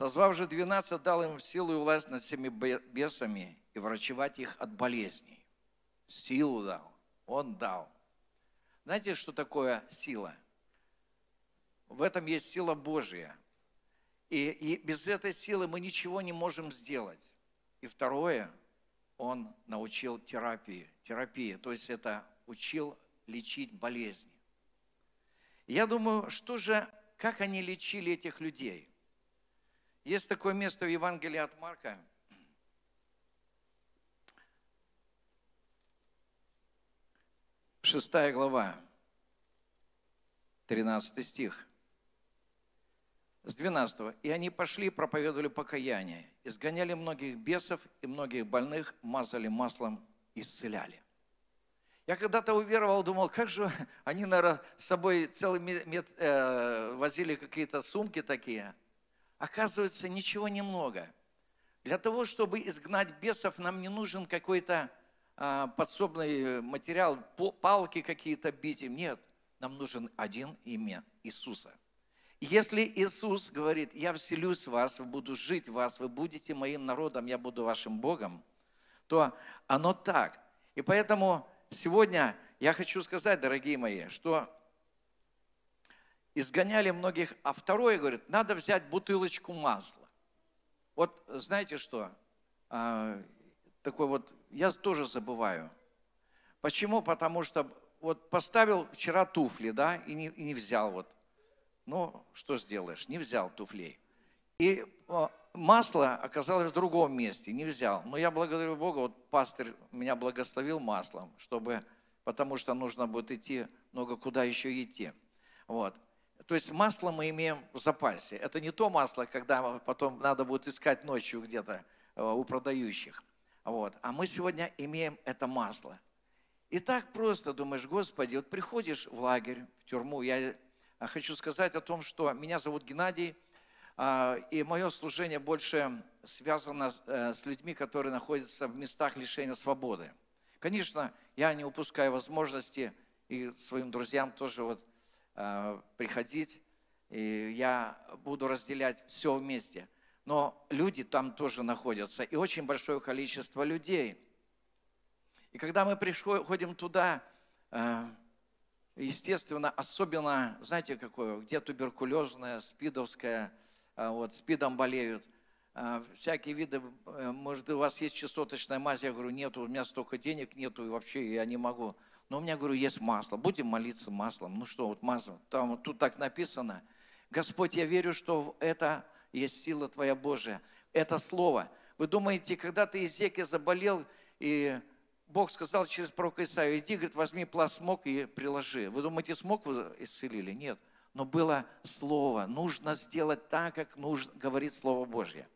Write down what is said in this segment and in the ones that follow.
Созвав же 12, дал им силу и власть над всеми бесами и врачевать их от болезней. Силу дал. Он дал. Знаете, что такое сила? В этом есть сила Божья. И, и без этой силы мы ничего не можем сделать. И второе, он научил терапии. Терапии, то есть это учил лечить болезни. Я думаю, что же, как они лечили этих людей? Есть такое место в Евангелии от Марка, шестая глава, 13 стих с 12. «И они пошли и проповедовали покаяние, изгоняли многих бесов и многих больных, мазали маслом, исцеляли». Я когда-то уверовал, думал, как же они, наверное, с собой целый мед, э, возили какие-то сумки такие. Оказывается, ничего немного. Для того, чтобы изгнать бесов, нам не нужен какой-то э, подсобный материал, палки какие-то бить им. Нет, нам нужен один имя Иисуса. Если Иисус говорит, я вселюсь в вас, буду жить в вас, вы будете моим народом, я буду вашим Богом, то оно так. И поэтому сегодня я хочу сказать, дорогие мои, что изгоняли многих, а второе, говорит, надо взять бутылочку масла. Вот знаете что, а, такой вот, я тоже забываю. Почему? Потому что вот поставил вчера туфли, да, и не, и не взял вот ну, что сделаешь, не взял туфлей. И масло оказалось в другом месте, не взял. Но я благодарю Бога, вот пастор меня благословил маслом, чтобы, потому что нужно будет идти много куда еще идти. Вот. То есть масло мы имеем в запасе. Это не то масло, когда потом надо будет искать ночью где-то э, у продающих. Вот. А мы сегодня имеем это масло. И так просто думаешь, Господи, вот приходишь в лагерь, в тюрьму, я а хочу сказать о том, что меня зовут Геннадий, а, и мое служение больше связано э, с людьми, которые находятся в местах лишения свободы. Конечно, я не упускаю возможности и своим друзьям тоже вот приходить, и я буду разделять все вместе. Но люди там тоже находятся, и очень большое количество людей. И когда мы приходим туда, э, естественно, особенно, знаете, какое, где туберкулезная, спидовская, а, вот, спидом болеют, всякие виды, э, может, у вас есть частоточная мазь, я говорю, нет, у меня столько денег нету, и вообще я не могу. Но у меня, говорю, есть масло, будем молиться маслом. Ну что, вот масло, там тут так написано. Господь, я верю, что это есть сила Твоя Божия. Это слово. Вы думаете, когда ты Изеки заболел, и Бог сказал через пророка Исаию, иди, говорит, возьми пласт и приложи. Вы думаете, смог вы исцелили? Нет. Но было слово. Нужно сделать так, как нужно, говорит Слово Божье.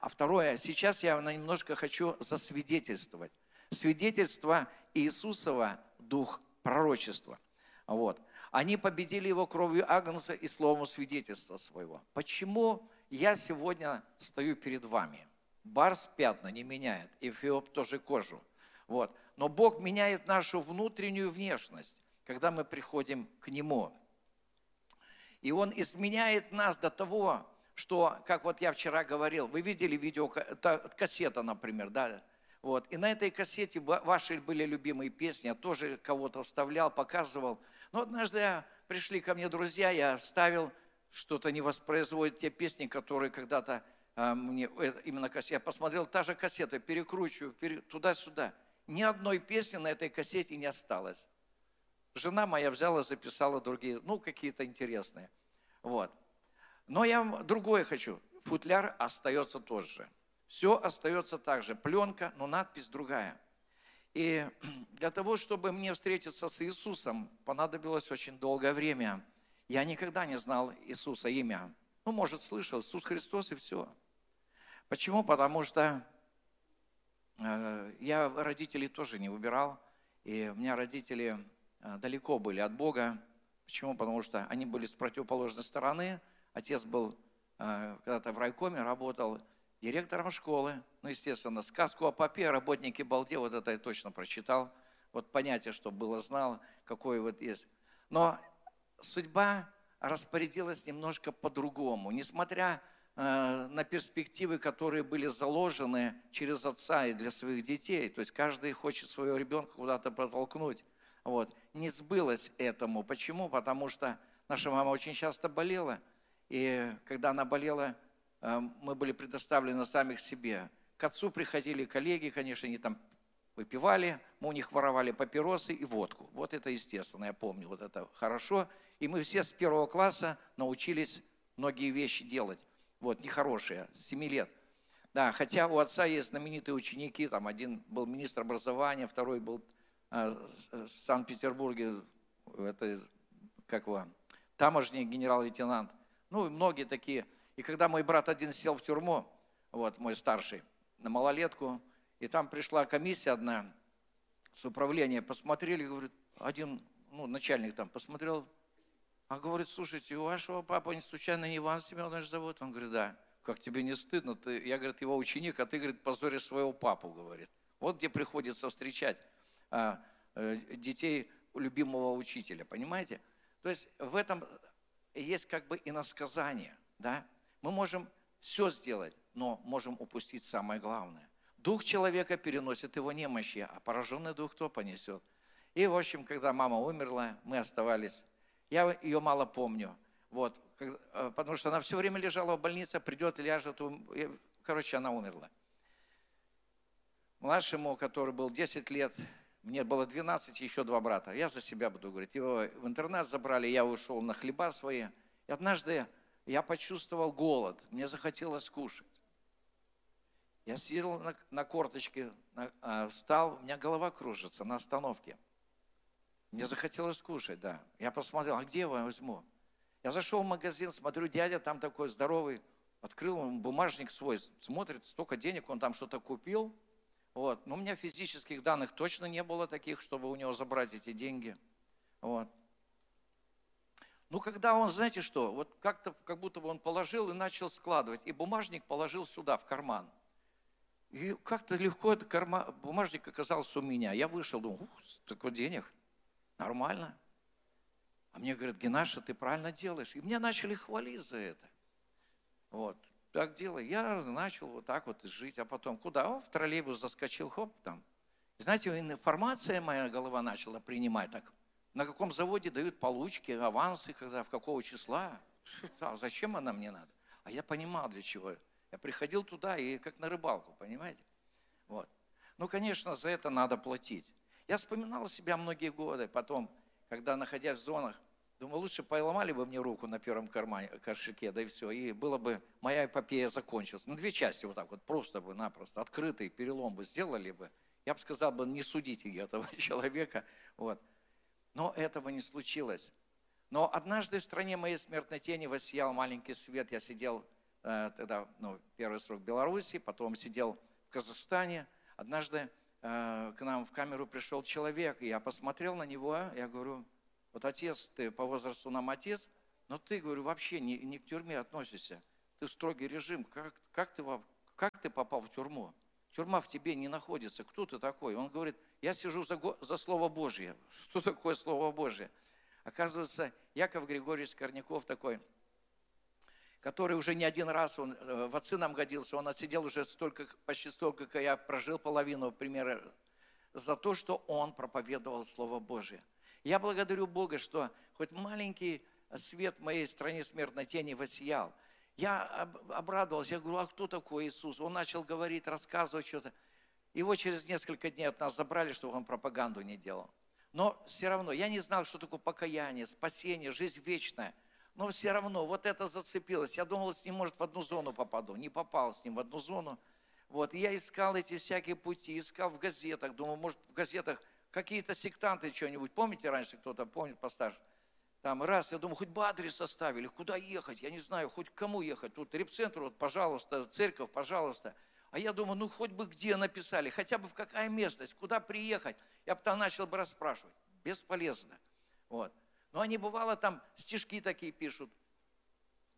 А второе, сейчас я немножко хочу засвидетельствовать. Свидетельство Иисусова – дух пророчества. Вот. Они победили его кровью Агнца и словом свидетельства своего. Почему я сегодня стою перед вами? Барс пятна не меняет, Эфиоп тоже кожу. Вот. Но Бог меняет нашу внутреннюю внешность, когда мы приходим к Нему. И Он изменяет нас до того, что, как вот я вчера говорил, вы видели видео, кассета, например, да, вот. И на этой кассете ваши были любимые песни, я тоже кого-то вставлял, показывал. Но однажды пришли ко мне друзья, я вставил, что-то не воспроизводит те песни, которые когда-то а, мне, э, именно кассета, я посмотрел, та же кассета, перекручиваю, пере, туда-сюда – ни одной песни на этой кассете не осталось. Жена моя взяла, записала другие, ну, какие-то интересные. Вот. Но я другое хочу. Футляр остается тот же. Все остается так же. Пленка, но надпись другая. И для того, чтобы мне встретиться с Иисусом, понадобилось очень долгое время. Я никогда не знал Иисуса имя. Ну, может, слышал, Иисус Христос и все. Почему? Потому что Э, я родителей тоже не выбирал, и у меня родители э, далеко были от Бога. Почему? Потому что они были с противоположной стороны. Отец был э, когда-то в райкоме, работал директором школы. Ну, естественно, сказку о попе, работники балде, вот это я точно прочитал. Вот понятие, что было, знал, какое вот есть. Но судьба распорядилась немножко по-другому. Несмотря э, на перспективы, которые были заложены через отца и для своих детей. То есть каждый хочет своего ребенка куда-то протолкнуть. Вот. Не сбылось этому. Почему? Потому что наша мама очень часто болела. И когда она болела, мы были предоставлены самих себе. К отцу приходили коллеги, конечно, они там выпивали, мы у них воровали папиросы и водку. Вот это естественно, я помню, вот это хорошо. И мы все с первого класса научились многие вещи делать. Вот, нехорошие, с 7 лет. Да, хотя у отца есть знаменитые ученики, там один был министр образования, второй был э, в Санкт-Петербурге, это, как его, тамошний генерал-лейтенант. Ну, и многие такие. И когда мой брат один сел в тюрьму, вот мой старший, на малолетку, и там пришла комиссия одна с управления, посмотрели, говорит, один, ну, начальник там посмотрел, а говорит, слушайте, у вашего папы не случайно не Иван Семенович зовут? Он говорит, да. Как тебе не стыдно? Ты, я, говорит, его ученик, а ты, говорит, позоришь своего папу, говорит. Вот где приходится встречать а, а, детей любимого учителя, понимаете? То есть в этом есть как бы иносказание, да? Мы можем все сделать, но можем упустить самое главное. Дух человека переносит его немощи, а пораженный дух кто понесет? И, в общем, когда мама умерла, мы оставались. Я ее мало помню. Вот, э, потому что она все время лежала в больнице, придет, ляжет. Короче, она умерла. Младшему, который был 10 лет, мне было 12, еще два брата. Я за себя буду говорить. Его в интернет забрали, я ушел на хлеба свои. И однажды я почувствовал голод, мне захотелось кушать. Я сидел на, на корточке, на, а, встал, у меня голова кружится на остановке. Мне захотелось кушать, да. Я посмотрел, а где я возьму? Я зашел в магазин, смотрю, дядя там такой здоровый, открыл он бумажник свой, смотрит, столько денег он там что-то купил. Вот. Но у меня физических данных точно не было таких, чтобы у него забрать эти деньги. Вот. Ну, когда он, знаете что, вот как-то, как будто бы он положил и начал складывать, и бумажник положил сюда, в карман. И как-то легко этот карма, бумажник оказался у меня. Я вышел, думаю, столько денег, нормально. А мне говорят, Генаша, ты правильно делаешь. И меня начали хвалить за это. Вот, так делай. Я начал вот так вот жить, а потом куда? О, в троллейбус заскочил, хоп, там. И знаете, информация моя голова начала принимать так. На каком заводе дают получки, авансы, когда, в какого числа. А зачем она мне надо? А я понимал, для чего. Я приходил туда и как на рыбалку, понимаете? Вот. Ну, конечно, за это надо платить. Я вспоминал себя многие годы потом, когда, находясь в зонах, думаю, лучше поломали бы мне руку на первом кармане, кошельке, да и все, и было бы, моя эпопея закончилась. На две части вот так вот, просто бы, напросто, открытый перелом бы сделали бы. Я бы сказал бы, не судите этого человека, вот. Но этого не случилось. Но однажды в стране моей смертной тени воссиял маленький свет. Я сидел Э, тогда ну, первый срок в Беларуси, потом сидел в Казахстане. Однажды э, к нам в камеру пришел человек, и я посмотрел на него, я говорю, вот отец, ты по возрасту нам отец, но ты, говорю, вообще не, не к тюрьме относишься. Ты строгий режим. Как, как, ты, как ты попал в тюрьму? Тюрьма в тебе не находится. Кто ты такой? Он говорит, я сижу за, за Слово Божье. Что такое Слово Божье? Оказывается, Яков Григорьевич Корняков такой – который уже не один раз, он э, в отцы нам годился, он отсидел уже столько, почти столько, как я прожил половину, примера, за то, что он проповедовал Слово Божие. Я благодарю Бога, что хоть маленький свет в моей стране смертной тени воссиял. Я обрадовался, я говорю, а кто такой Иисус? Он начал говорить, рассказывать что-то. Его через несколько дней от нас забрали, чтобы он пропаганду не делал. Но все равно, я не знал, что такое покаяние, спасение, жизнь вечная – но все равно вот это зацепилось. Я думал, с ним, может, в одну зону попаду. Не попал с ним в одну зону. Вот, и я искал эти всякие пути, искал в газетах, думаю, может, в газетах какие-то сектанты что-нибудь. Помните, раньше кто-то помнит постарше? Там раз, я думаю, хоть бы адрес составили, куда ехать, я не знаю, хоть к кому ехать. Тут репцентр, вот, пожалуйста, церковь, пожалуйста. А я думаю, ну хоть бы где написали, хотя бы в какая местность, куда приехать. Я бы там начал бы расспрашивать. Бесполезно. Вот. Но они, бывало, там стишки такие пишут.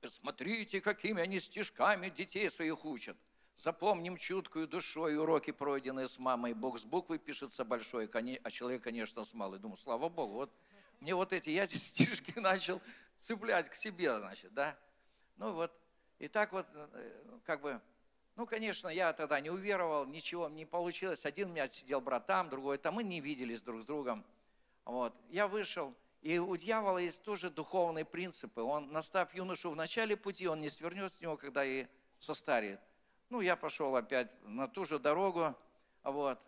Смотрите, какими они стишками детей своих учат. Запомним чуткую душой уроки, пройденные с мамой. Бог с буквы пишется большой, а человек, конечно, с малой. Думаю, слава Богу, вот мне вот эти, я эти стишки начал цеплять к себе, значит, да. Ну вот, И так вот, э, как бы, ну, конечно, я тогда не уверовал, ничего не получилось. Один у меня сидел брат там, другой там, мы не виделись друг с другом. Вот. Я вышел, и у дьявола есть тоже духовные принципы. Он, настав юношу в начале пути, он не свернет с него, когда и состарит. Ну, я пошел опять на ту же дорогу, вот.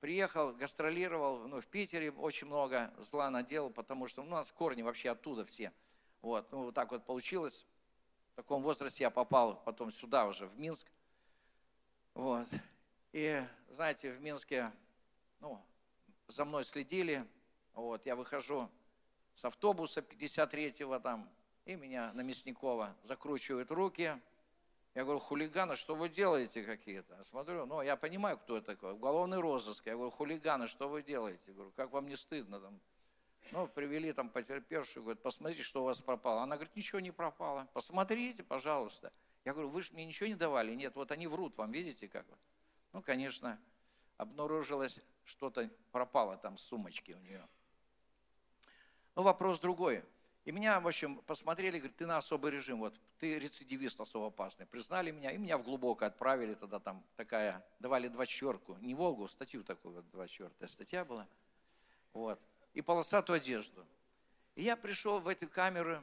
Приехал, гастролировал, ну, в Питере очень много зла наделал, потому что ну, у нас корни вообще оттуда все. Вот, ну, вот так вот получилось. В таком возрасте я попал потом сюда уже, в Минск. Вот. И, знаете, в Минске, ну, за мной следили. Вот, я выхожу с автобуса 53-го там, и меня на Мясникова закручивают руки. Я говорю, хулиганы, что вы делаете какие-то? Смотрю, ну, я понимаю, кто это такой, уголовный розыск. Я говорю, хулиганы, что вы делаете? Я говорю, как вам не стыдно? Там? Ну, привели там потерпевшую, говорят, посмотрите, что у вас пропало. Она говорит, ничего не пропало. Посмотрите, пожалуйста. Я говорю, вы же мне ничего не давали? Нет, вот они врут вам, видите как? Ну, конечно, обнаружилось, что-то пропало там с сумочки у нее. Но вопрос другой. И меня, в общем, посмотрели, говорят, ты на особый режим, вот ты рецидивист особо опасный. Признали меня, и меня в глубоко отправили тогда там такая, давали два четверку, не Волгу, статью такую, вот два четвертая статья была. Вот. И полосатую одежду. И я пришел в эти камеры,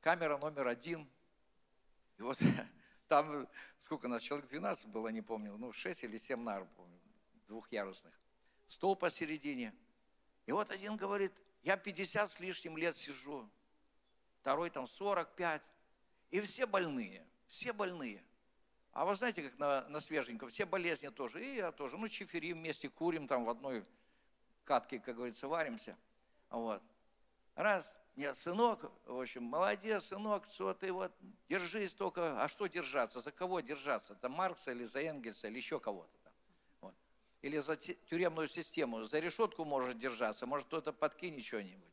камера номер один. И вот там, сколько нас, человек 12 было, не помню, ну 6 или 7 нар, помню, двухъярусных. Стол посередине. И вот один говорит, я 50 с лишним лет сижу, второй там 45, и все больные, все больные. А вы знаете, как на, на свеженьком, все болезни тоже, и я тоже. Ну, чиферим вместе, курим там в одной катке, как говорится, варимся. Вот. Раз, нет, сынок, в общем, молодец, сынок, что ты вот, держись только, а что держаться, за кого держаться, за Маркса или за Энгельса или еще кого-то или за тюремную систему, за решетку может держаться, может кто-то подкинет что-нибудь.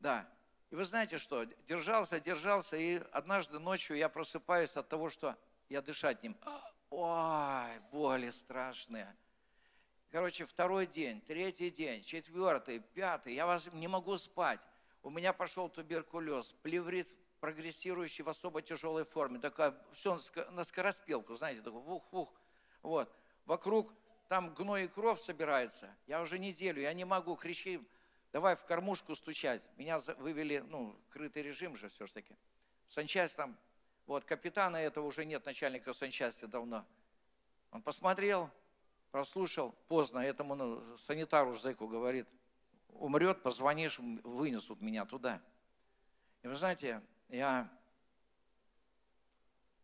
Да. И вы знаете что, держался, держался, и однажды ночью я просыпаюсь от того, что я дышать не Ой, боли страшные. Короче, второй день, третий день, четвертый, пятый, я вас не могу спать. У меня пошел туберкулез, плеврит прогрессирующий в особо тяжелой форме. Такая, все на скороспелку, знаете, такой вух-вух. Вот вокруг там гной и кровь собирается. Я уже неделю, я не могу, кричи, давай в кормушку стучать. Меня вывели, ну, крытый режим же все-таки. Санчасть там, вот, капитана этого уже нет, начальника санчасти давно. Он посмотрел, прослушал, поздно, этому санитару зэку говорит, умрет, позвонишь, вынесут меня туда. И вы знаете, я,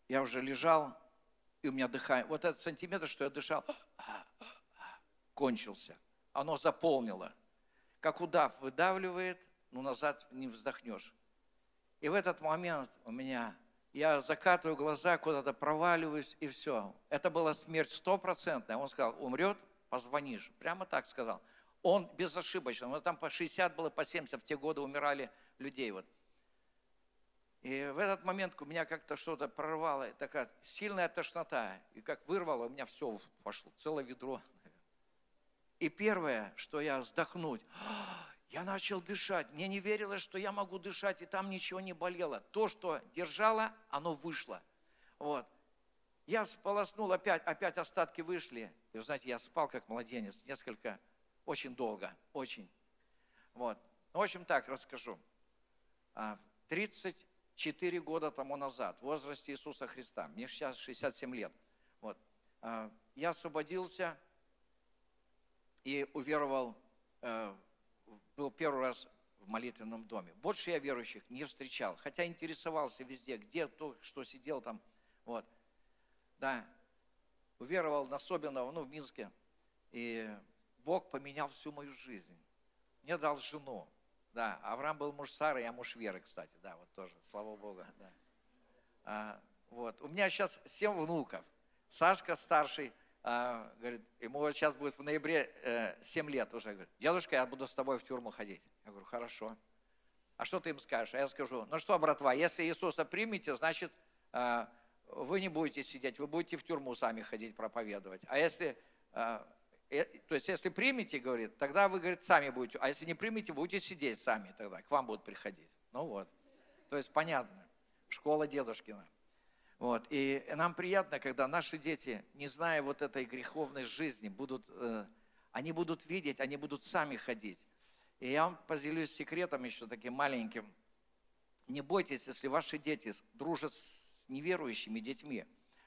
я уже лежал, и у меня дыхание, вот этот сантиметр, что я дышал, кончился. Оно заполнило. Как удав выдавливает, но назад не вздохнешь. И в этот момент у меня, я закатываю глаза, куда-то проваливаюсь, и все. Это была смерть стопроцентная. Он сказал, умрет, позвонишь. Прямо так сказал. Он безошибочно. Вот там по 60 было, по 70 в те годы умирали людей. Вот. И в этот момент у меня как-то что-то прорвало, такая сильная тошнота. И как вырвало, у меня все пошло, целое ведро. И первое, что я вздохнуть, я начал дышать. Мне не верилось, что я могу дышать, и там ничего не болело. То, что держало, оно вышло. Вот. Я сполоснул опять, опять остатки вышли. И вы знаете, я спал как младенец несколько, очень долго, очень. Вот. Ну, в общем, так расскажу. А, в 30 4 года тому назад, в возрасте Иисуса Христа. Мне сейчас 67 лет. Вот. А, я освободился и уверовал, э, был первый раз в молитвенном доме. Больше я верующих не встречал, хотя интересовался везде, где кто, что сидел там. Вот. Да, уверовал особенно ну, в Минске. И Бог поменял всю мою жизнь. Мне дал жену. Да, Авраам был муж Сары, я муж Веры, кстати, да, вот тоже, слава Богу, да. А, вот, у меня сейчас семь внуков. Сашка старший, а, говорит, ему сейчас будет в ноябре э, 7 лет уже, говорит, дедушка, я буду с тобой в тюрьму ходить. Я говорю, хорошо. А что ты им скажешь? А я скажу, ну что, братва, если Иисуса примете, значит, э, вы не будете сидеть, вы будете в тюрьму сами ходить проповедовать. А если э, Э, то есть, если примете, говорит, тогда вы, говорит, сами будете, а если не примете, будете сидеть сами тогда, к вам будут приходить. Ну вот. То есть, понятно, школа дедушкина. Вот. И нам приятно, когда наши дети, не зная вот этой греховной жизни, будут, э, они будут видеть, они будут сами ходить. И я вам поделюсь секретом еще таким маленьким. Не бойтесь, если ваши дети дружат с неверующими детьми.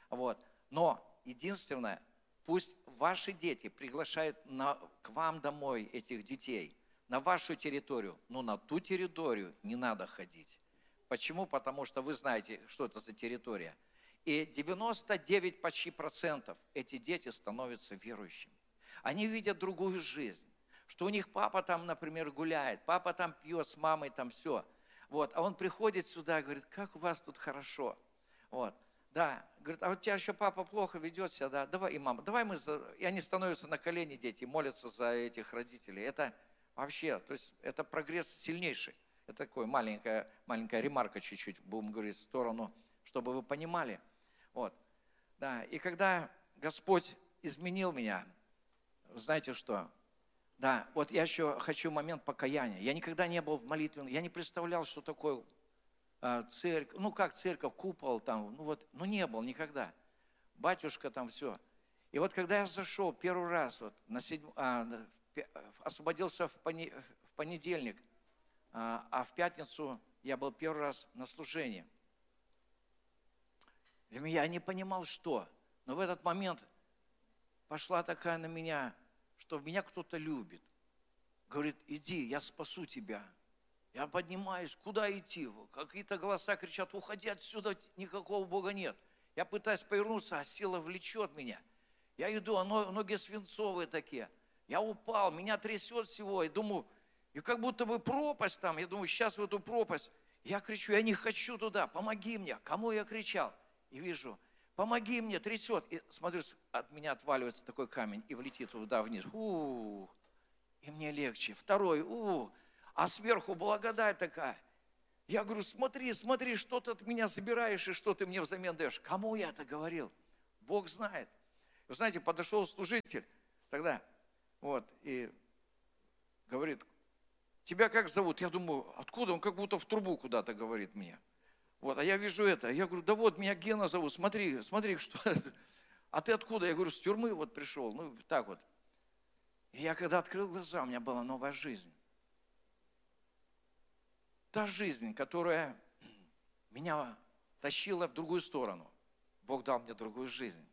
Вот. Но единственное, пусть ваши дети приглашают на, к вам домой этих детей, на вашу территорию, но на ту территорию не надо ходить. Почему? Потому что вы знаете, что это за территория. И 99 почти процентов эти дети становятся верующими. Они видят другую жизнь. Что у них папа там, например, гуляет, папа там пьет с мамой, там все. Вот. А он приходит сюда и говорит, как у вас тут хорошо. Вот. Да, говорит, а у тебя еще папа плохо ведет себя, да, давай, и мама, давай мы, за... и они становятся на колени, дети, молятся за этих родителей. Это вообще, то есть это прогресс сильнейший. Это такое маленькая, маленькая ремарка чуть-чуть, будем говорить, в сторону, чтобы вы понимали. Вот. Да, и когда Господь изменил меня, знаете что? Да, вот я еще хочу момент покаяния. Я никогда не был в молитве, я не представлял, что такое э, церковь, ну как церковь, купол там, ну вот, ну не был никогда. Батюшка там все. И вот когда я зашел первый раз, вот, на седьм, а, освободился в понедельник, а, а в пятницу я был первый раз на служении. Для меня я не понимал, что. Но в этот момент пошла такая на меня, что меня кто-то любит. Говорит, иди, я спасу тебя. Я поднимаюсь, куда идти? Какие-то голоса кричат, уходи отсюда, никакого Бога нет. Я пытаюсь повернуться, а сила влечет меня. Я иду, а ноги свинцовые такие. Я упал, меня трясет всего, и думаю, и как будто бы пропасть там, я думаю, сейчас в эту пропасть. Я кричу, я не хочу туда, помоги мне. Кому я кричал? И вижу, помоги мне, трясет. И смотрю, от меня отваливается такой камень и влетит туда вниз. У, -у, -у. и мне легче. Второй, у, -у. а сверху благодать такая. Я говорю, смотри, смотри, что ты от меня забираешь и что ты мне взамен даешь. Кому я это говорил? Бог знает. Вы знаете, подошел служитель тогда, вот, и говорит, тебя как зовут? Я думаю, откуда? Он как будто в трубу куда-то говорит мне. Вот, а я вижу это. Я говорю, да вот, меня Гена зовут, смотри, смотри, что. А ты откуда? Я говорю, с тюрьмы вот пришел. Ну, так вот. И я когда открыл глаза, у меня была новая жизнь. Та жизнь, которая меня тащила в другую сторону. Бог дал мне другую жизнь.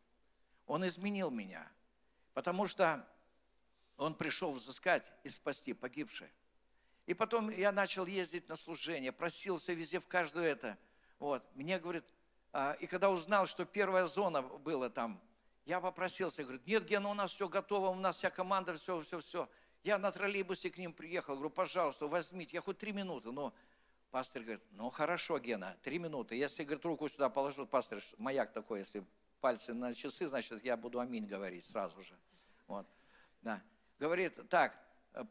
Он изменил меня, потому что Он пришел взыскать и спасти погибшее. И потом я начал ездить на служение, просился везде в каждую это. Вот. Мне, говорит, а, и когда узнал, что первая зона была там, я попросился, говорит, нет, Гена, у нас все готово, у нас вся команда, все, все, все. Я на троллейбусе к ним приехал, говорю, пожалуйста, возьмите, я хоть три минуты. Но пастор говорит, ну хорошо, Гена, три минуты. Если, говорит, руку сюда положу, пастор, маяк такой, если пальцы на часы, значит, я буду аминь говорить сразу же. Вот. Да. Говорит, так,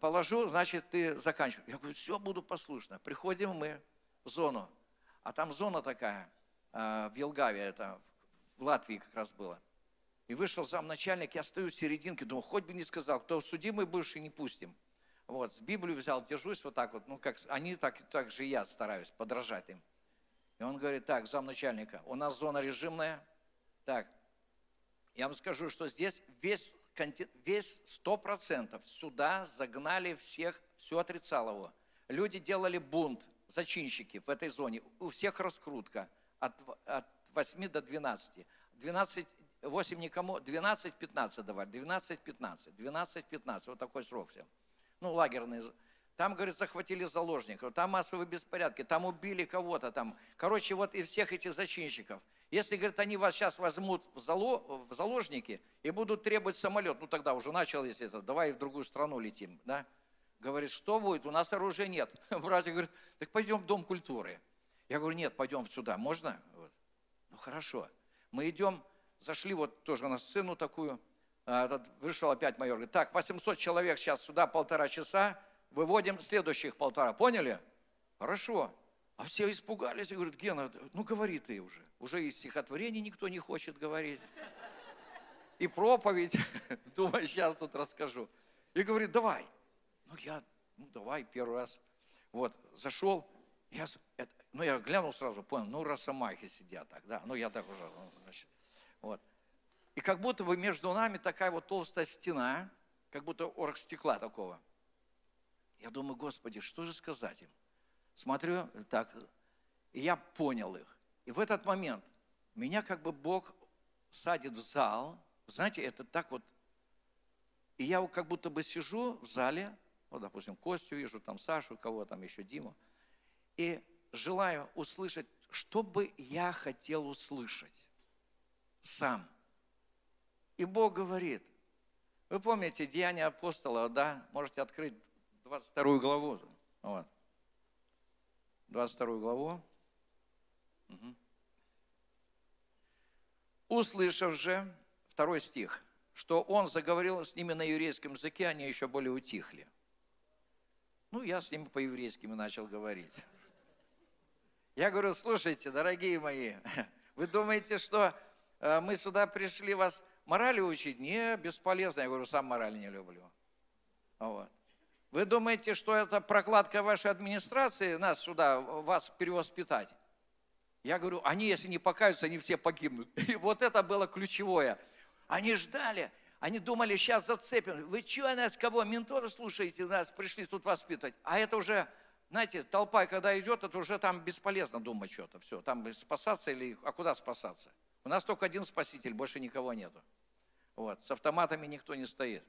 положу, значит, ты заканчиваешь. Я говорю, все, буду послушно. Приходим мы в зону, а там зона такая, а, в Елгаве, это в Латвии как раз было. И вышел замначальник, я стою в серединке, думаю, хоть бы не сказал, кто судимый и не пустим. Вот, с Библию взял, держусь вот так вот, ну, как они, так, так же я стараюсь подражать им. И он говорит, так, замначальника, у нас зона режимная, так, я вам скажу, что здесь весь весь сто процентов сюда загнали всех, все отрицало его. Люди делали бунт, зачинщики в этой зоне. У всех раскрутка от, от 8 до 12. 12, 8 никому, 12-15 давали, 12-15, 12-15, вот такой срок всем. Ну, лагерные. Там, говорит, захватили заложников, там массовые беспорядки, там убили кого-то там. Короче, вот и всех этих зачинщиков – если, говорит, они вас сейчас возьмут в, зало, в заложники и будут требовать самолет, ну тогда уже началось это, давай в другую страну летим, да? Говорит, что будет? У нас оружия нет. Братья говорят, так пойдем в Дом культуры. Я говорю, нет, пойдем сюда, можно? Вот. Ну хорошо. Мы идем, зашли вот тоже на сцену такую, а, этот, вышел опять майор, говорит, так, 800 человек сейчас сюда полтора часа, выводим следующих полтора, поняли? Хорошо. А все испугались и говорят, Гена, ну говори ты уже. Уже и стихотворение никто не хочет говорить. И проповедь, думаю, сейчас тут расскажу. И говорит, давай. Ну я, ну давай, первый раз. Вот, зашел, Я, это, ну, я глянул сразу, понял, ну, росомахи сидят так, да. Ну, я так уже, ну, значит, вот. И как будто бы между нами такая вот толстая стена, как будто орг стекла такого. Я думаю, Господи, что же сказать им? Смотрю, так, и я понял их. И в этот момент меня как бы Бог садит в зал. Знаете, это так вот. И я как будто бы сижу в зале, вот, допустим, Костю вижу, там Сашу, кого там еще, Диму, и желаю услышать, что бы я хотел услышать сам. И Бог говорит, вы помните Деяния апостола, да? Можете открыть 22 главу. Вот. 22 главу. Угу. Услышав же, второй стих, что он заговорил с ними на еврейском языке, они еще более утихли. Ну, я с ними по-еврейски начал говорить. Я говорю, слушайте, дорогие мои, вы думаете, что э, мы сюда пришли вас морали учить? Не, бесполезно. Я говорю, сам мораль не люблю. Вот. Вы думаете, что это прокладка вашей администрации нас сюда, вас перевоспитать? Я говорю, они, если не покаются, они все погибнут. И вот это было ключевое. Они ждали, они думали, сейчас зацепим. Вы что нас, кого, ментора слушаете, нас пришли тут воспитывать. А это уже, знаете, толпа, когда идет, это уже там бесполезно думать что-то. Все, там спасаться или, а куда спасаться? У нас только один спаситель, больше никого нету. Вот, с автоматами никто не стоит.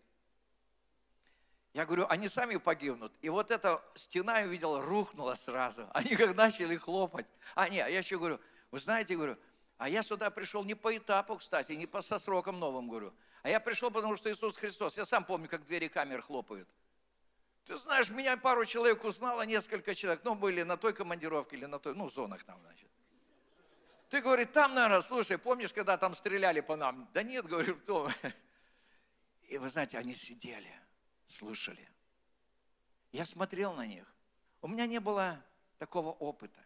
Я говорю, они сами погибнут. И вот эта стена, я видел, рухнула сразу. Они как начали хлопать. А, нет, я еще говорю, вы знаете, говорю, а я сюда пришел не по этапу, кстати, не по со сроком новым, говорю. А я пришел, потому что Иисус Христос. Я сам помню, как двери камер хлопают. Ты знаешь, меня пару человек узнало, несколько человек. Ну, были на той командировке или на той, ну, зонах там, значит. Ты, говорит, там, наверное, слушай, помнишь, когда там стреляли по нам? Да нет, говорю, кто? И вы знаете, они сидели слышали. Я смотрел на них. У меня не было такого опыта.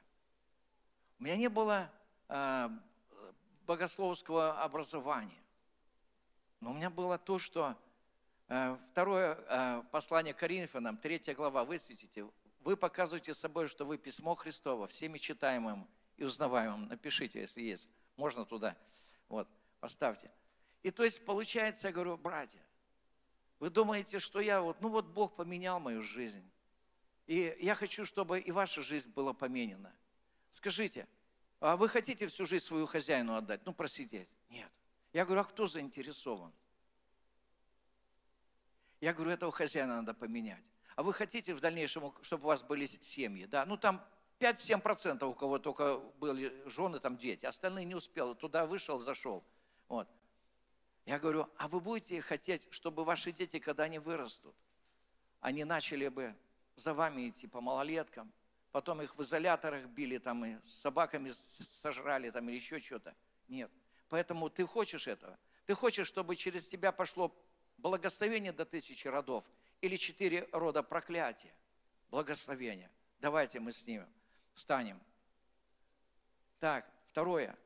У меня не было э, богословского образования. Но у меня было то, что э, второе э, послание Коринфянам, третья глава, высветите. Вы показываете собой, что вы письмо Христово, всеми читаемым и узнаваемым. Напишите, если есть. Можно туда. Вот, поставьте. И то есть получается, я говорю, братья, вы думаете, что я вот, ну вот Бог поменял мою жизнь. И я хочу, чтобы и ваша жизнь была поменена. Скажите, а вы хотите всю жизнь свою хозяину отдать? Ну, просидеть? Нет. Я говорю, а кто заинтересован? Я говорю, этого хозяина надо поменять. А вы хотите в дальнейшем, чтобы у вас были семьи? Да, ну там 5-7% у кого только были жены, там дети. Остальные не успел. Туда вышел, зашел. Вот. Я говорю, а вы будете хотеть, чтобы ваши дети, когда они вырастут, они начали бы за вами идти по малолеткам, потом их в изоляторах били, там и собаками сожрали, там или еще что-то. Нет. Поэтому ты хочешь этого? Ты хочешь, чтобы через тебя пошло благословение до тысячи родов или четыре рода проклятия? Благословение. Давайте мы снимем, встанем. Так, второе.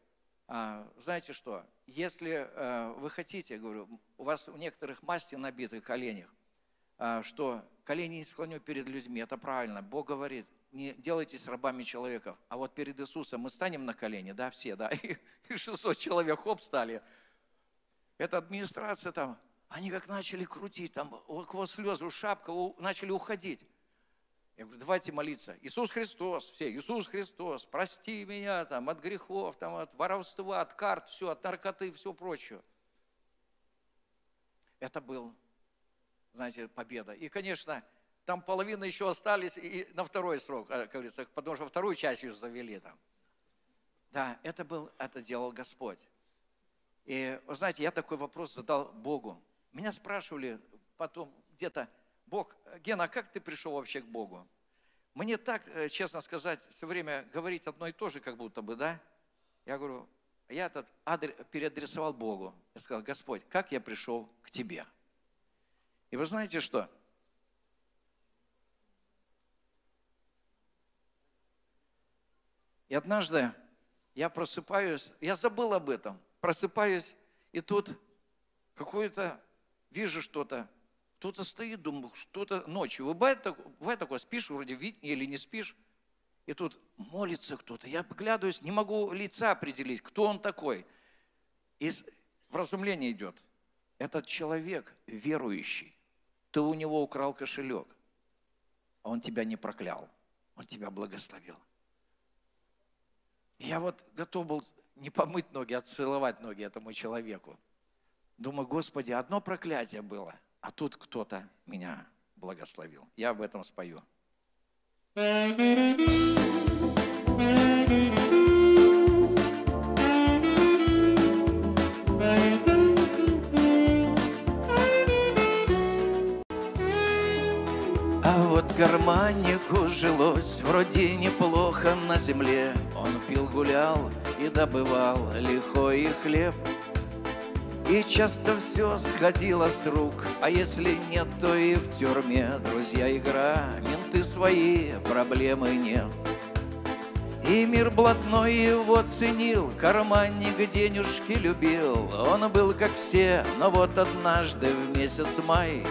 А, знаете что? Если э, вы хотите, говорю, у вас у некоторых масти набиты коленях, а, что колени не склоню перед людьми, это правильно. Бог говорит, не делайтесь рабами человеков. А вот перед Иисусом мы станем на колени, да, все, да, и 600 человек, хоп, стали. Эта администрация там, они как начали крутить, там, у кого слезы, шапка, у, начали уходить. Я говорю, давайте молиться. Иисус Христос, все, Иисус Христос, прости меня там, от грехов, там, от воровства, от карт, все, от наркоты, все прочее. Это был, знаете, победа. И, конечно, там половина еще остались и на второй срок, э, как говорится, потому что вторую часть еще завели там. Да, это был, это делал Господь. И, вы знаете, я такой вопрос задал Богу. Меня спрашивали потом где-то, Бог, Гена, а как ты пришел вообще к Богу? Мне так, э, честно сказать, все время говорить одно и то же, как будто бы, да? Я говорю, я этот адрес переадресовал Богу. Я сказал, Господь, как я пришел к Тебе? И вы знаете что? И однажды я просыпаюсь, я забыл об этом, просыпаюсь, и тут какое-то, вижу что-то, кто-то стоит, думаю, что-то ночью. Бывает, бывает такое, спишь вроде или не спишь, и тут молится кто-то. Я глядываюсь, не могу лица определить, кто он такой. И вразумление идет. Этот человек верующий. Ты у него украл кошелек, а он тебя не проклял. Он тебя благословил. Я вот готов был не помыть ноги, а целовать ноги этому человеку. Думаю, Господи, одно проклятие было, а тут кто-то меня благословил. Я об этом спою. А вот карманнику жилось вроде неплохо на земле. Он пил, гулял и добывал лихой хлеб. И часто все сходило с рук, а если нет, то и в тюрьме. Друзья, игра, менты свои, проблемы нет. И мир блатной его ценил, карманник денежки любил. Он был как все, но вот однажды в месяц май,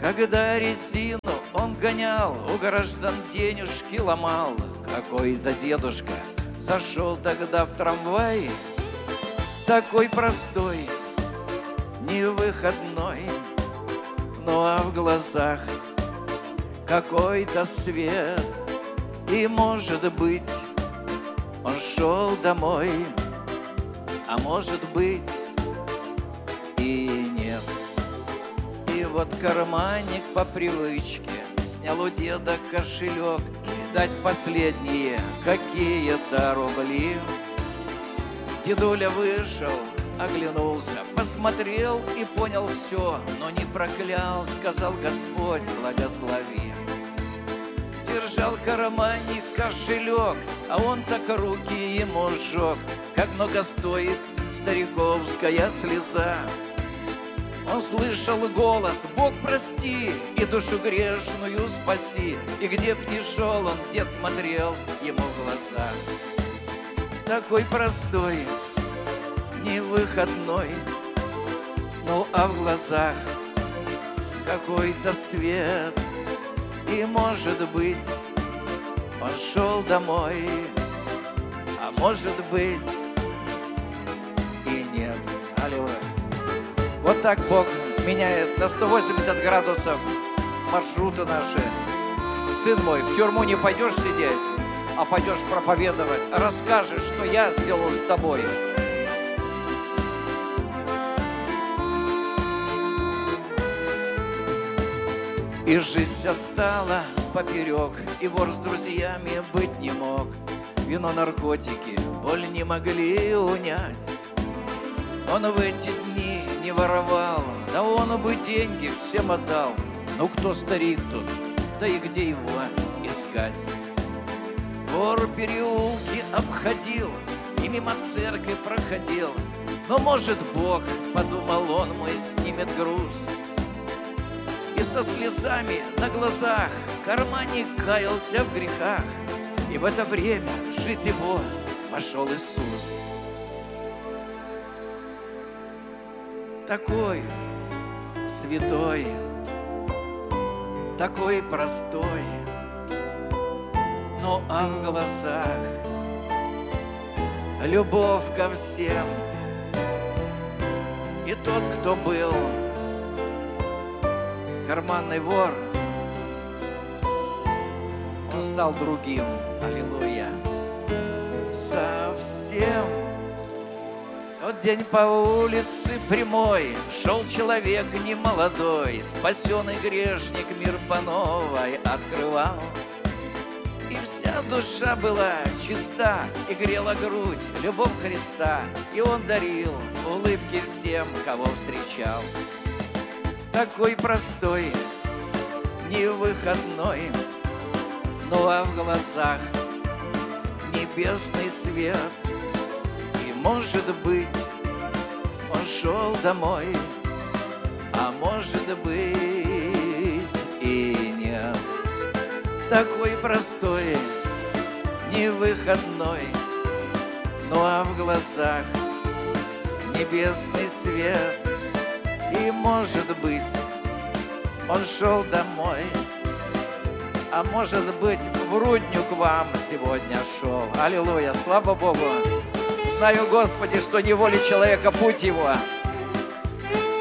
когда резину он гонял, у граждан денежки ломал, какой-то дедушка зашел тогда в трамвай, такой простой, невыходной, ну а в глазах какой-то свет. И, может быть, он шел домой, а может быть вот карманник по привычке снял у деда кошелек, дать последние какие-то рубли. Дедуля вышел, оглянулся, посмотрел и понял все, но не проклял, сказал Господь, благослови. Держал карманник кошелек, а он так руки ему сжег, как много стоит стариковская слеза. Он слышал голос, Бог прости, и душу грешную спаси. И где б ни шел он, дед смотрел ему в глаза такой простой, невыходной, ну а в глазах какой-то свет. И, может быть, он шел домой, а может быть и нет. Аллилуйя. Вот так Бог меняет на 180 градусов маршруты наши. Сын мой, в тюрьму не пойдешь сидеть, а пойдешь проповедовать, расскажешь, что я сделал с тобой. И жизнь вся стала поперек, и вор с друзьями быть не мог. Вино, наркотики боль не могли унять. Он в эти дни не воровал, да он бы деньги всем отдал. Ну кто старик тут, да и где его искать? Вор переулки обходил и мимо церкви проходил. Но, может, Бог, подумал он, мой снимет груз. И со слезами на глазах карманник каялся в грехах. И в это время в жизнь его вошел Иисус. Такой святой, такой простой – ну а в глазах любовь ко всем. И тот, кто был карманный вор, он стал другим. Аллилуйя. Совсем. Тот день по улице прямой Шел человек немолодой, Спасенный грешник мир по новой открывал. И вся душа была чиста и грела грудь любовь Христа, и Он дарил улыбки всем, кого встречал. Такой простой, невыходной, ну а в глазах небесный свет. Может быть, он шел домой, а может быть и нет такой простой, невыходной, ну а в глазах небесный свет. И, может быть, он шел домой, а может быть, в рудню к вам сегодня шел. Аллилуйя, слава Богу. Знаю, Господи, что не воли человека путь его,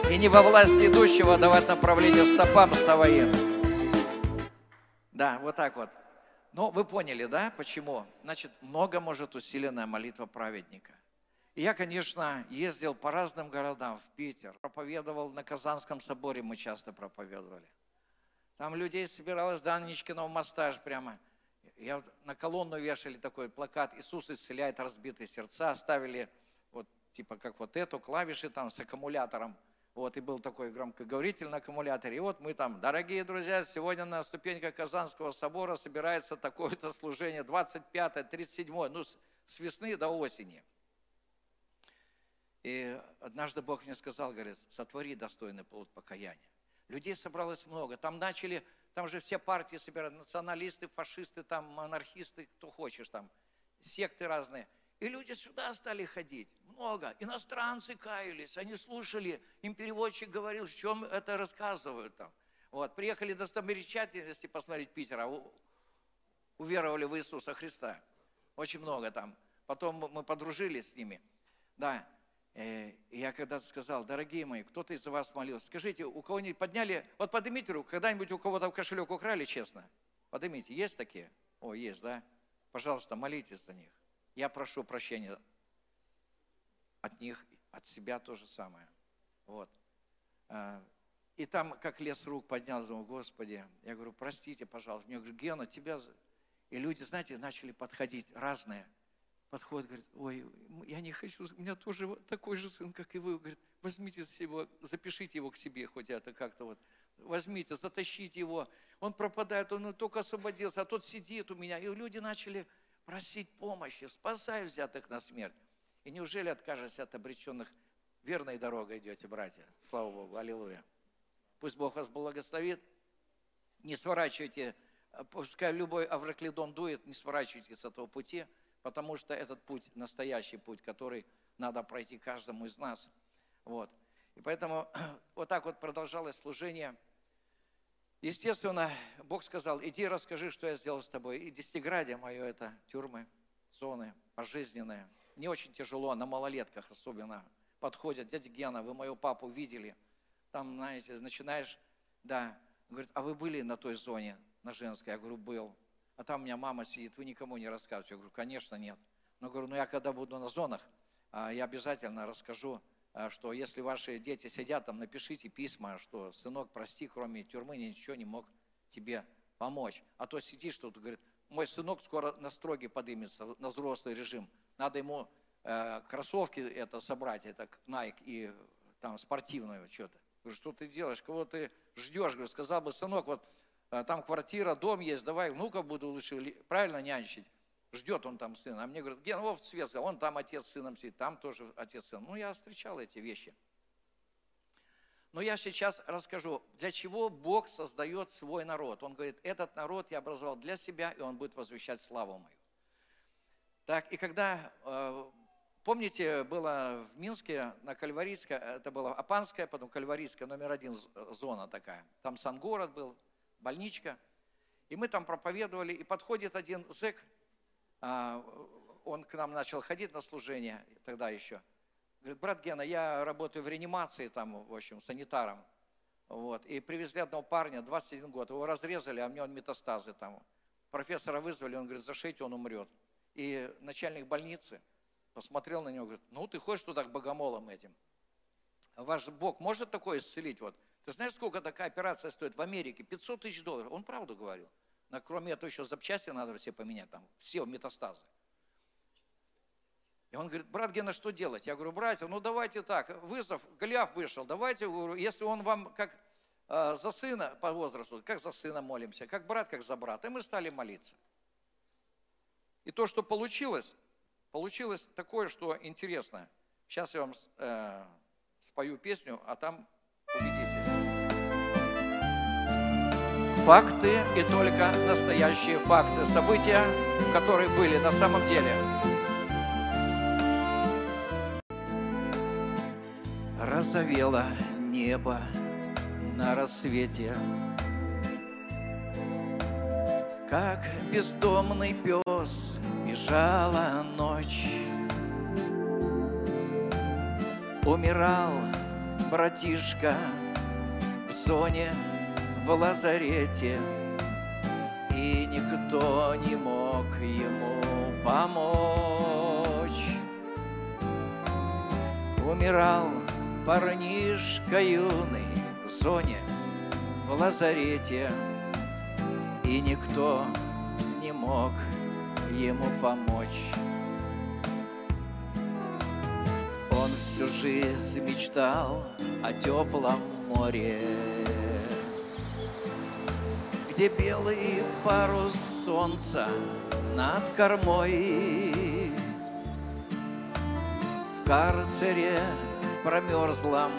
и не во власти идущего давать направление стопам твоим. Да, вот так вот. Ну, вы поняли, да, почему? Значит, много может усиленная молитва праведника. И я, конечно, ездил по разным городам, в Питер, проповедовал на Казанском соборе, мы часто проповедовали. Там людей собиралось до Анечкиного моста прямо. Я на колонну вешали такой плакат «Иисус исцеляет разбитые сердца». Ставили вот типа как вот эту, клавиши там с аккумулятором. Вот, и был такой громкоговоритель на аккумуляторе. И вот мы там, дорогие друзья, сегодня на ступеньках Казанского собора собирается такое-то служение, 25-е, 37-е, ну, с весны до осени. И однажды Бог мне сказал, говорит, сотвори достойный плод покаяния. Людей собралось много. Там начали, там же все партии собирают, националисты, фашисты, там монархисты, кто хочешь там, секты разные. И люди сюда стали ходить, много. Иностранцы каялись, они слушали, им переводчик говорил, в чем это рассказывают там. Вот, приехали достопримечательности посмотреть Питера, уверовали в Иисуса Христа. Очень много там. Потом мы подружились с ними. Да, я когда-то сказал, дорогие мои, кто-то из вас молился, скажите, у кого-нибудь подняли, вот поднимите руку, когда-нибудь у кого-то в кошелек украли, честно? Поднимите, есть такие? О, есть, да? Пожалуйста, молитесь за них. Я прошу прощения от них, от себя то же самое. Вот. А, и там, как лес рук поднял, думал, Господи, я говорю, простите, пожалуйста. Мне говорю, Гена, тебя... И люди, знаете, начали подходить разные – подходит, говорит, ой, я не хочу, у меня тоже такой же сын, как и вы. Говорит, возьмите его, запишите его к себе, хоть это как-то вот. Возьмите, затащите его. Он пропадает, он только освободился, а тот сидит у меня. И люди начали просить помощи, спасай взятых на смерть. И неужели откажетесь от обреченных? Верной дорогой идете, братья. Слава Богу, аллилуйя. Пусть Бог вас благословит. Не сворачивайте, пускай любой авраклидон дует, не сворачивайте с этого пути потому что этот путь настоящий путь, который надо пройти каждому из нас. Вот. И поэтому вот так вот продолжалось служение. Естественно, Бог сказал, иди расскажи, что я сделал с тобой. И десятиградие мое это тюрьмы, зоны пожизненные. Не очень тяжело, на малолетках особенно подходят. Дядя Гена, вы мою папу видели? Там, знаете, начинаешь, да, говорит, а вы были на той зоне, на женской? Я говорю, был а там у меня мама сидит, вы никому не рассказываете. Я говорю, конечно, нет. Но говорю, ну я когда буду на зонах, а, я обязательно расскажу, а, что если ваши дети сидят там, напишите письма, что сынок, прости, кроме тюрьмы ничего не мог тебе помочь. А то сидишь тут, говорит, мой сынок скоро на строги подымется, на взрослый режим. Надо ему э, кроссовки это собрать, это Nike и там спортивную что-то. Что ты делаешь, кого ты ждешь? Говорю, сказал бы, сынок, вот там квартира, дом есть, давай внука буду лучше правильно нянчить. Ждет он там сына. А мне говорят, Ген, вот свет, он там отец с сыном сидит, там тоже отец сын. Ну, я встречал эти вещи. Но я сейчас расскажу, для чего Бог создает свой народ. Он говорит, этот народ я образовал для себя, и он будет возвещать славу мою. Так, и когда, э, помните, было в Минске на Кальварийской, это была Апанская, потом Кальварийская, номер один зона такая. Там Сан-город был, больничка. И мы там проповедовали, и подходит один зэк, а, он к нам начал ходить на служение тогда еще. Говорит, брат Гена, я работаю в реанимации там, в общем, санитаром. Вот. И привезли одного парня, 21 год, его разрезали, а у него метастазы там. Профессора вызвали, он говорит, зашейте, он умрет. И начальник больницы посмотрел на него, говорит, ну ты ходишь туда к богомолам этим. Ваш Бог может такое исцелить? Вот ты знаешь, сколько такая операция стоит в Америке? 500 тысяч долларов. Он правду говорил. Но кроме этого еще запчасти надо все поменять, там все метастазы. И он говорит, брат Гена, что делать? Я говорю, братья, ну давайте так, вызов, Голиаф вышел, давайте, говорю, если он вам как э, за сына по возрасту, как за сына молимся, как брат, как за брата. И мы стали молиться. И то, что получилось, получилось такое, что интересно. Сейчас я вам э, спою песню, а там факты и только настоящие факты, события, которые были на самом деле. Разовело небо на рассвете, Как бездомный пес бежала ночь. Умирал братишка в зоне в лазарете, И никто не мог ему помочь. Умирал парнишка юный в зоне в лазарете, И никто не мог ему помочь. Он всю жизнь мечтал о теплом море, Где белый парус солнца над кормой. В карцере промерзлом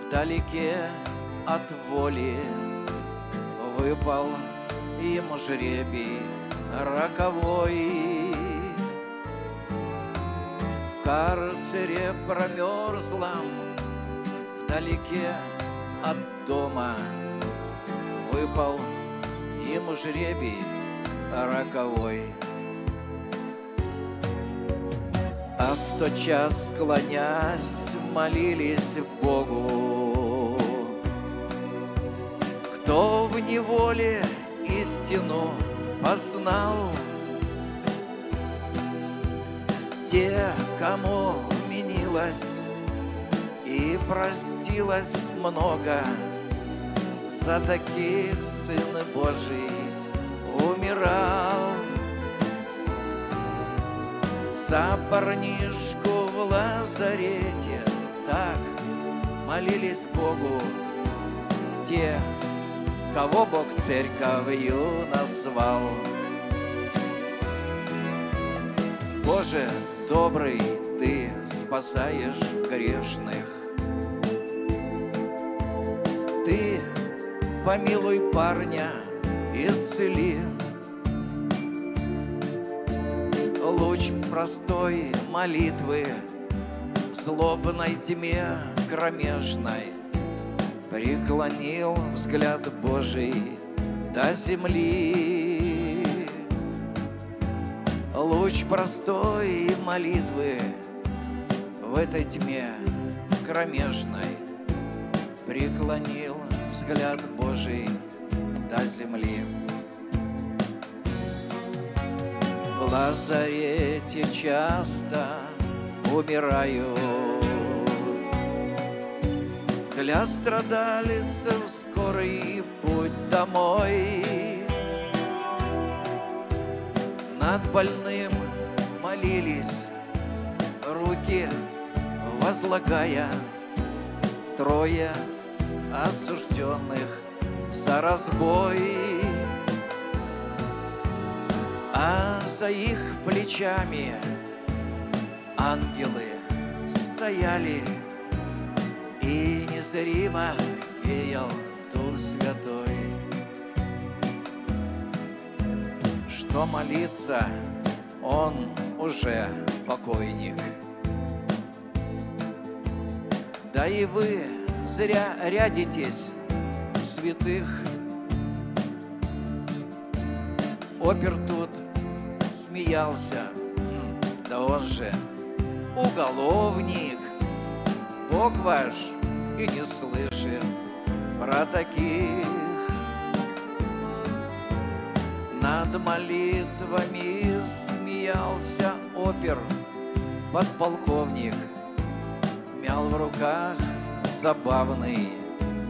вдалеке от воли Выпал ему жребий роковой. В карцере промерзлом вдалеке от дома Выпал ему жребий роковой. А в тот час, склонясь, молились Богу, Кто в неволе истину познал, Те, кому вменилось и простилось много, За таких Сын Божий умирал. За парнишку в лазарете так молились Богу те, кого Бог церковью назвал. Боже, добрый Ты спасаешь грешных. Помилуй парня, исцели. Луч простой молитвы в злобной тьме кромешной Преклонил взгляд Божий до земли. Луч простой молитвы в этой тьме кромешной Преклонил взгляд Божий до земли. В лазарете часто умираю. Для страдалицев скорый путь домой. Над больным молились, руки возлагая, Трое осужденных за разбой. А за их плечами ангелы стояли, И незримо веял Дух Святой. Что молиться, он уже покойник. Да и вы зря рядитесь в святых. Опер тут смеялся, Хм, да он же уголовник. Бог ваш и не слышит про таких. Над молитвами смеялся опер, подполковник, мял в руках забавный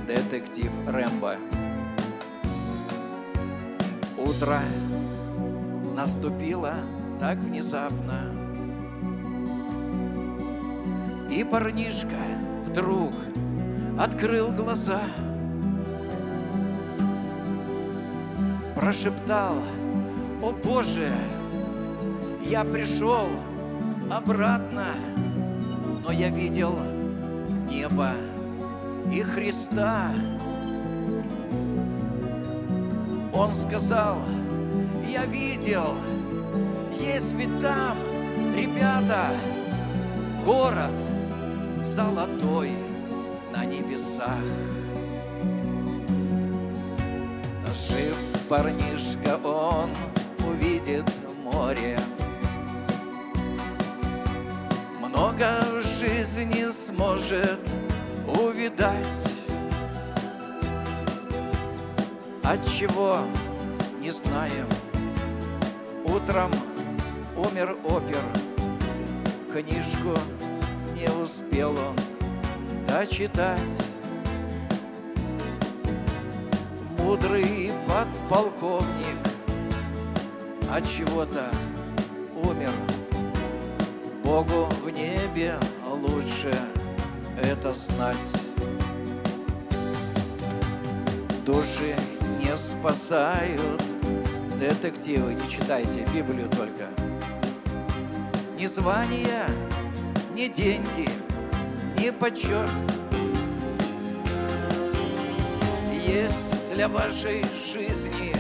детектив Рэмбо. Утро наступило так внезапно, и парнишка вдруг открыл глаза, прошептал, «О Боже, я пришел обратно, но я видел небо и Христа». Он сказал, я видел, есть ведь там, ребята, город золотой на небесах. Жив парнишка, он увидит море. Много в жизни сможет увидать. От чего не знаем. Утром умер опер, книжку не успел он дочитать. Мудрый подполковник от чего-то умер. Богу в небе лучше это знать. Души не спасают детективы, не читайте Библию только. Ни звания, ни деньги, ни почет. Есть для вашей жизни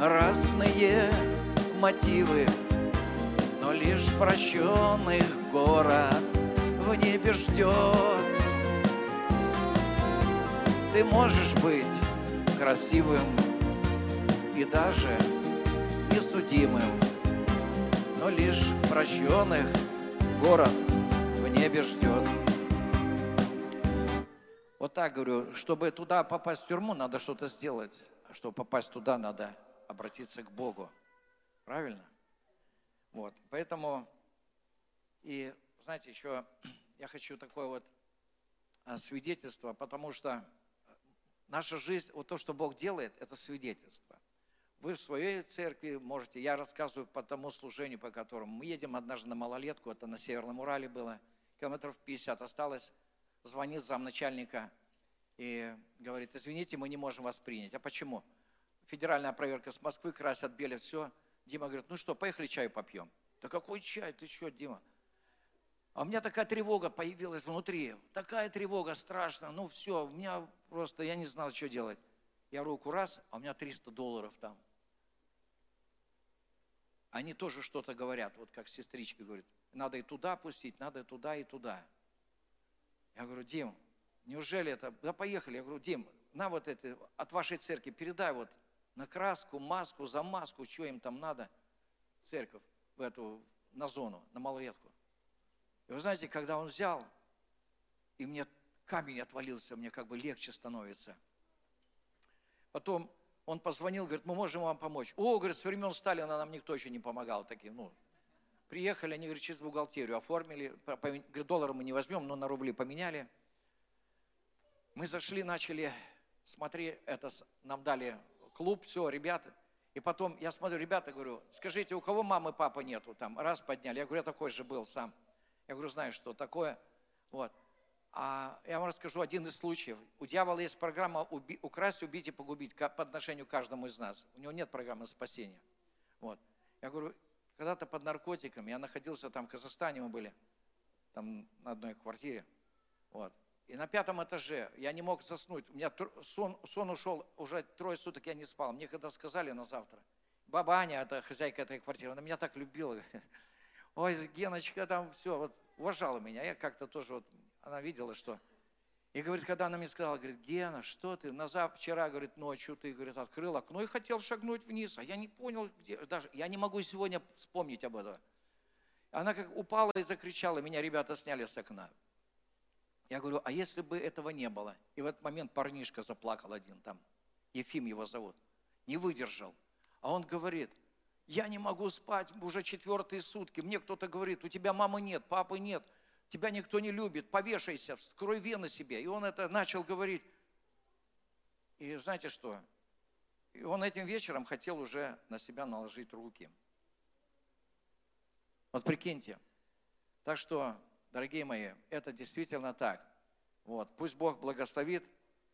разные мотивы, но лишь прощенных город в небе ждет. Ты можешь быть красивым и даже несудимым, но лишь прощенных город в небе ждет. Вот так говорю, чтобы туда попасть в тюрьму, надо что-то сделать. А чтобы попасть туда, надо обратиться к Богу. Правильно? Вот. Поэтому, и знаете, еще я хочу такое вот а, свидетельство, потому что наша жизнь, вот то, что Бог делает, это свидетельство. Вы в своей церкви можете, я рассказываю по тому служению, по которому мы едем однажды на малолетку, это на Северном Урале было, километров 50 осталось, звонит замначальника и говорит, извините, мы не можем вас принять. А почему? Федеральная проверка с Москвы, красят, белят, все. Дима говорит, ну что, поехали чаю попьем. Да какой чай, ты что, Дима? А у меня такая тревога появилась внутри, такая тревога страшная, ну все, у меня просто, я не знал, что делать. Я руку раз, а у меня 300 долларов там они тоже что-то говорят, вот как сестричка говорит, надо и туда пустить, надо и туда, и туда. Я говорю, Дим, неужели это, да поехали. Я говорю, Дим, на вот это, от вашей церкви передай вот на краску, маску, замазку, что им там надо, церковь, в эту, на зону, на маловетку. И вы знаете, когда он взял, и мне камень отвалился, мне как бы легче становится. Потом он позвонил, говорит, мы можем вам помочь. О, говорит, с времен Сталина нам никто еще не помогал таким. Ну, приехали, они, говорит, через бухгалтерию оформили. Говорит, доллары мы не возьмем, но на рубли поменяли. Мы зашли, начали, смотри, это нам дали клуб, все, ребята. И потом я смотрю, ребята, говорю, скажите, у кого мамы, папы нету? Там раз подняли. Я говорю, я такой же был сам. Я говорю, знаешь, что такое? Вот. А я вам расскажу один из случаев. У дьявола есть программа уби, украсть, убить и погубить по отношению к каждому из нас. У него нет программы спасения. Вот. Я говорю, когда-то под наркотиками, я находился там в Казахстане, мы были, там на одной квартире. Вот. И на пятом этаже я не мог заснуть. У меня сон, сон ушел, уже трое суток я не спал. Мне когда сказали на завтра, баба Аня, это хозяйка этой квартиры, она меня так любила. Ой, Геночка там все, вот уважала меня. Я как-то тоже вот она видела, что... И говорит, когда она мне сказала, говорит, Гена, что ты, на зав... вчера, говорит, ночью ты, говорит, открыл окно и хотел шагнуть вниз, а я не понял, где, даже, я не могу сегодня вспомнить об этом. Она как упала и закричала, меня ребята сняли с окна. Я говорю, а если бы этого не было? И в этот момент парнишка заплакал один там, Ефим его зовут, не выдержал. А он говорит, я не могу спать уже четвертые сутки. Мне кто-то говорит, у тебя мамы нет, папы нет тебя никто не любит, повешайся, вскрой вены себе. И он это начал говорить. И знаете что? И он этим вечером хотел уже на себя наложить руки. Вот прикиньте. Так что, дорогие мои, это действительно так. Вот, пусть Бог благословит.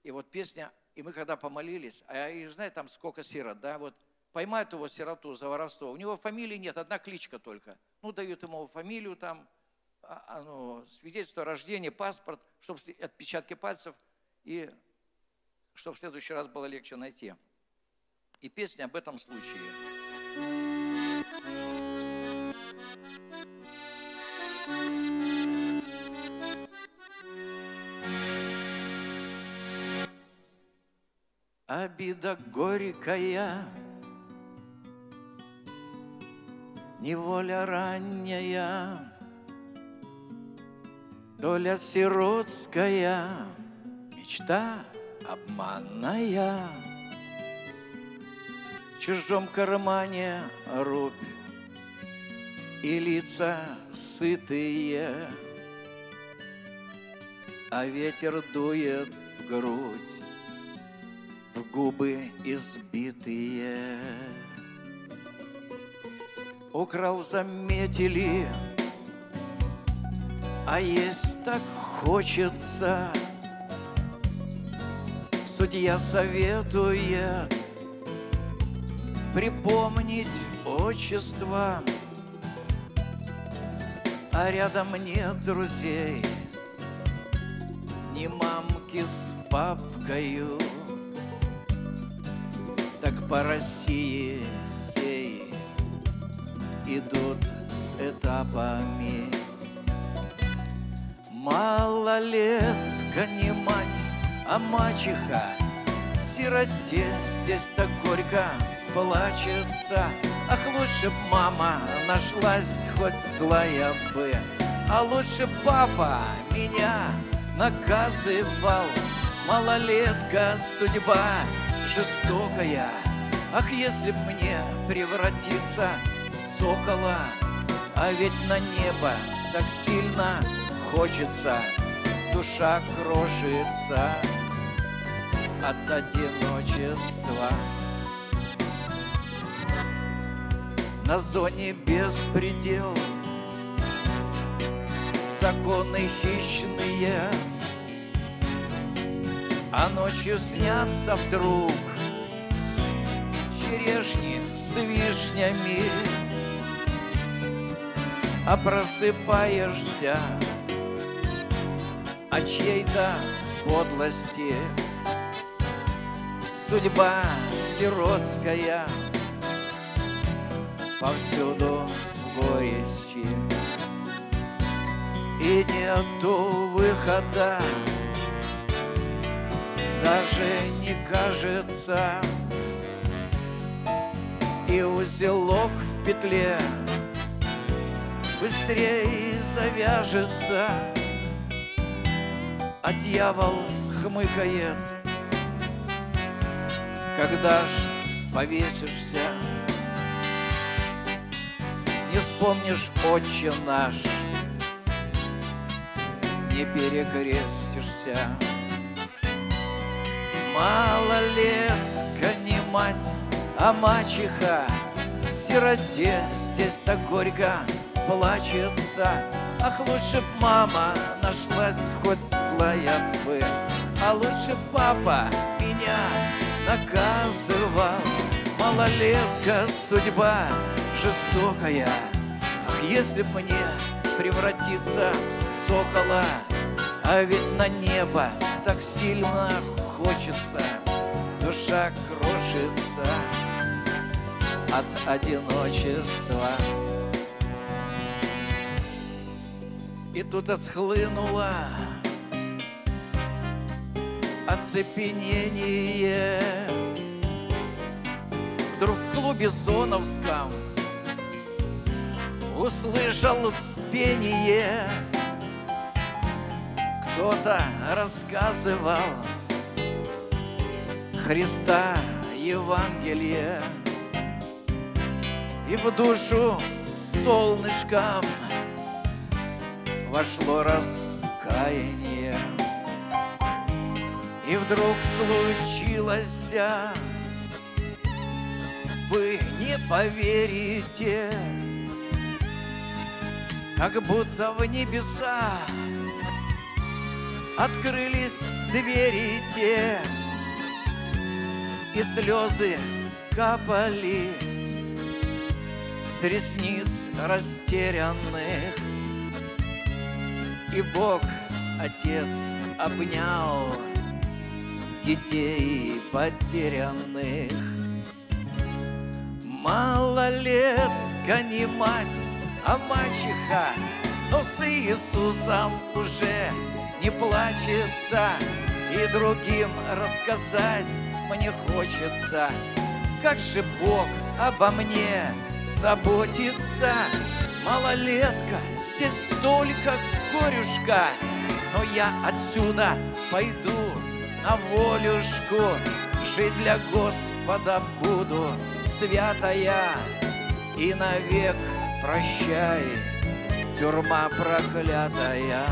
И вот песня, и мы когда помолились, а и знаете, там сколько сирот, да, вот поймают его сироту за воровство. У него фамилии нет, одна кличка только. Ну, дают ему фамилию там, а, а, ну, свидетельство о рождении, паспорт, чтобы отпечатки пальцев, и чтобы в следующий раз было легче найти. И песня об этом случае. обида горькая, неволя ранняя, доля сиротская, мечта обманная. В чужом кармане рубь и лица сытые, а ветер дует в грудь, в губы избитые. Украл, заметили, а есть так хочется. Судья советует припомнить отчество, а рядом нет друзей, ни мамки с папкою. Так по России этапами. Малолетка не мать, а мачеха, Сироте здесь так горько плачется. Ах, лучше б мама нашлась хоть злая бы, А лучше папа меня наказывал. Малолетка судьба жестокая, Ах, если б мне превратиться в сокола, А ведь на небо так сильно хочется, Душа крошится от одиночества. На зоне беспредел Законы хищные А ночью снятся вдруг Черешни с вишнями А просыпаешься О чьей-то подлости. Судьба сиротская — повсюду в горести. И нету выхода Даже не кажется. И узелок в петле Быстрее завяжется. А дьявол хмыкает. Когда ж повесишься? Не вспомнишь отче наш, не перекрестишься. Малолетка не мать, а мачеха, сироте здесь так горько плачется. Ах, лучше б мама нашлась хоть злая бы, А лучше папа меня наказывал. Малолетка судьба жестокая. Ах, если б мне превратиться в сокола, А ведь на небо так сильно хочется, Душа крошится от одиночества. И тут схлынуло оцепенение. Вдруг в клубе Зоновском услышал пение. Кто-то рассказывал Христа Евангелие И в душу солнышком вошло раскаяние И вдруг случилось Вы не поверите как будто в небеса Открылись двери те, И слезы капали С ресниц растерянных. И Бог, Отец, обнял Детей потерянных. Малолетка не мать, а мачеха, но с Иисусом уже не плачется, и другим рассказать мне хочется, как же Бог обо мне заботится. Малолетка, здесь столько горюшка, но я отсюда пойду на волюшку, жить для Господа буду, святая, и навек прощай, тюрьма проклятая.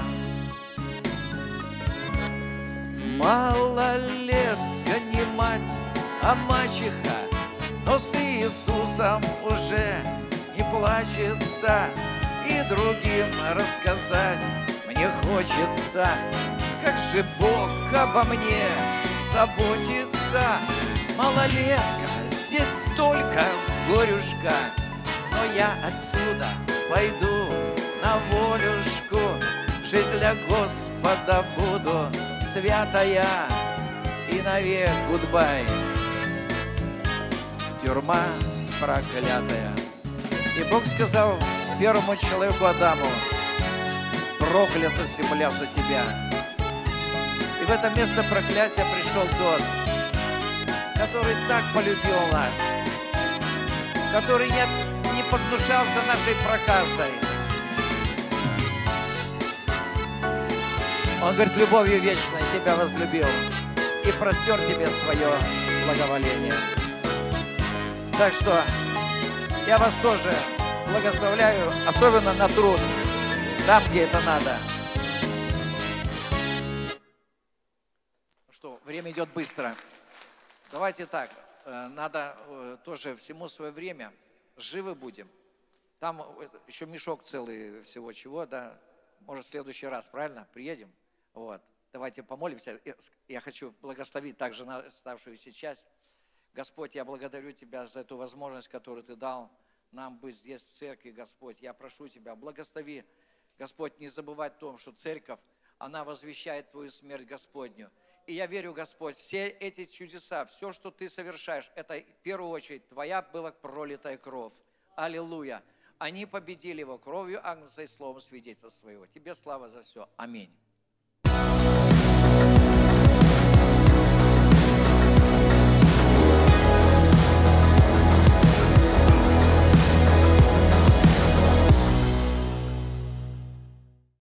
Малолетка не мать, а мачеха, но с Иисусом уже плачется, и другим рассказать мне хочется, как же Бог обо мне заботится. Малолетка, здесь столько горюшка, но я отсюда пойду на волюшку, жить для Господа буду святая и навек гудбай. Тюрьма проклятая. И Бог сказал первому человеку Адаму, проклята земля за тебя. И в это место проклятия пришел тот, который так полюбил нас, который не, не погнушался нашей проказой. Он говорит, любовью вечной тебя возлюбил и простер тебе свое благоволение. Так что я вас тоже благословляю, особенно на труд, там, где это надо. Что, время идет быстро. Давайте так, э, надо э, тоже всему свое время, живы будем. Там э, еще мешок целый всего чего, да, может, в следующий раз, правильно, приедем? Вот. Давайте помолимся. Я хочу благословить также на оставшуюся часть. Господь, я благодарю Тебя за эту возможность, которую Ты дал нам быть здесь в церкви, Господь. Я прошу Тебя, благослови, Господь, не забывать о том, что церковь, она возвещает Твою смерть Господню. И я верю, Господь, все эти чудеса, все, что Ты совершаешь, это в первую очередь Твоя была пролитая кровь. Аллилуйя. Они победили его кровью Агнца и словом свидетельства своего. Тебе слава за все. Аминь.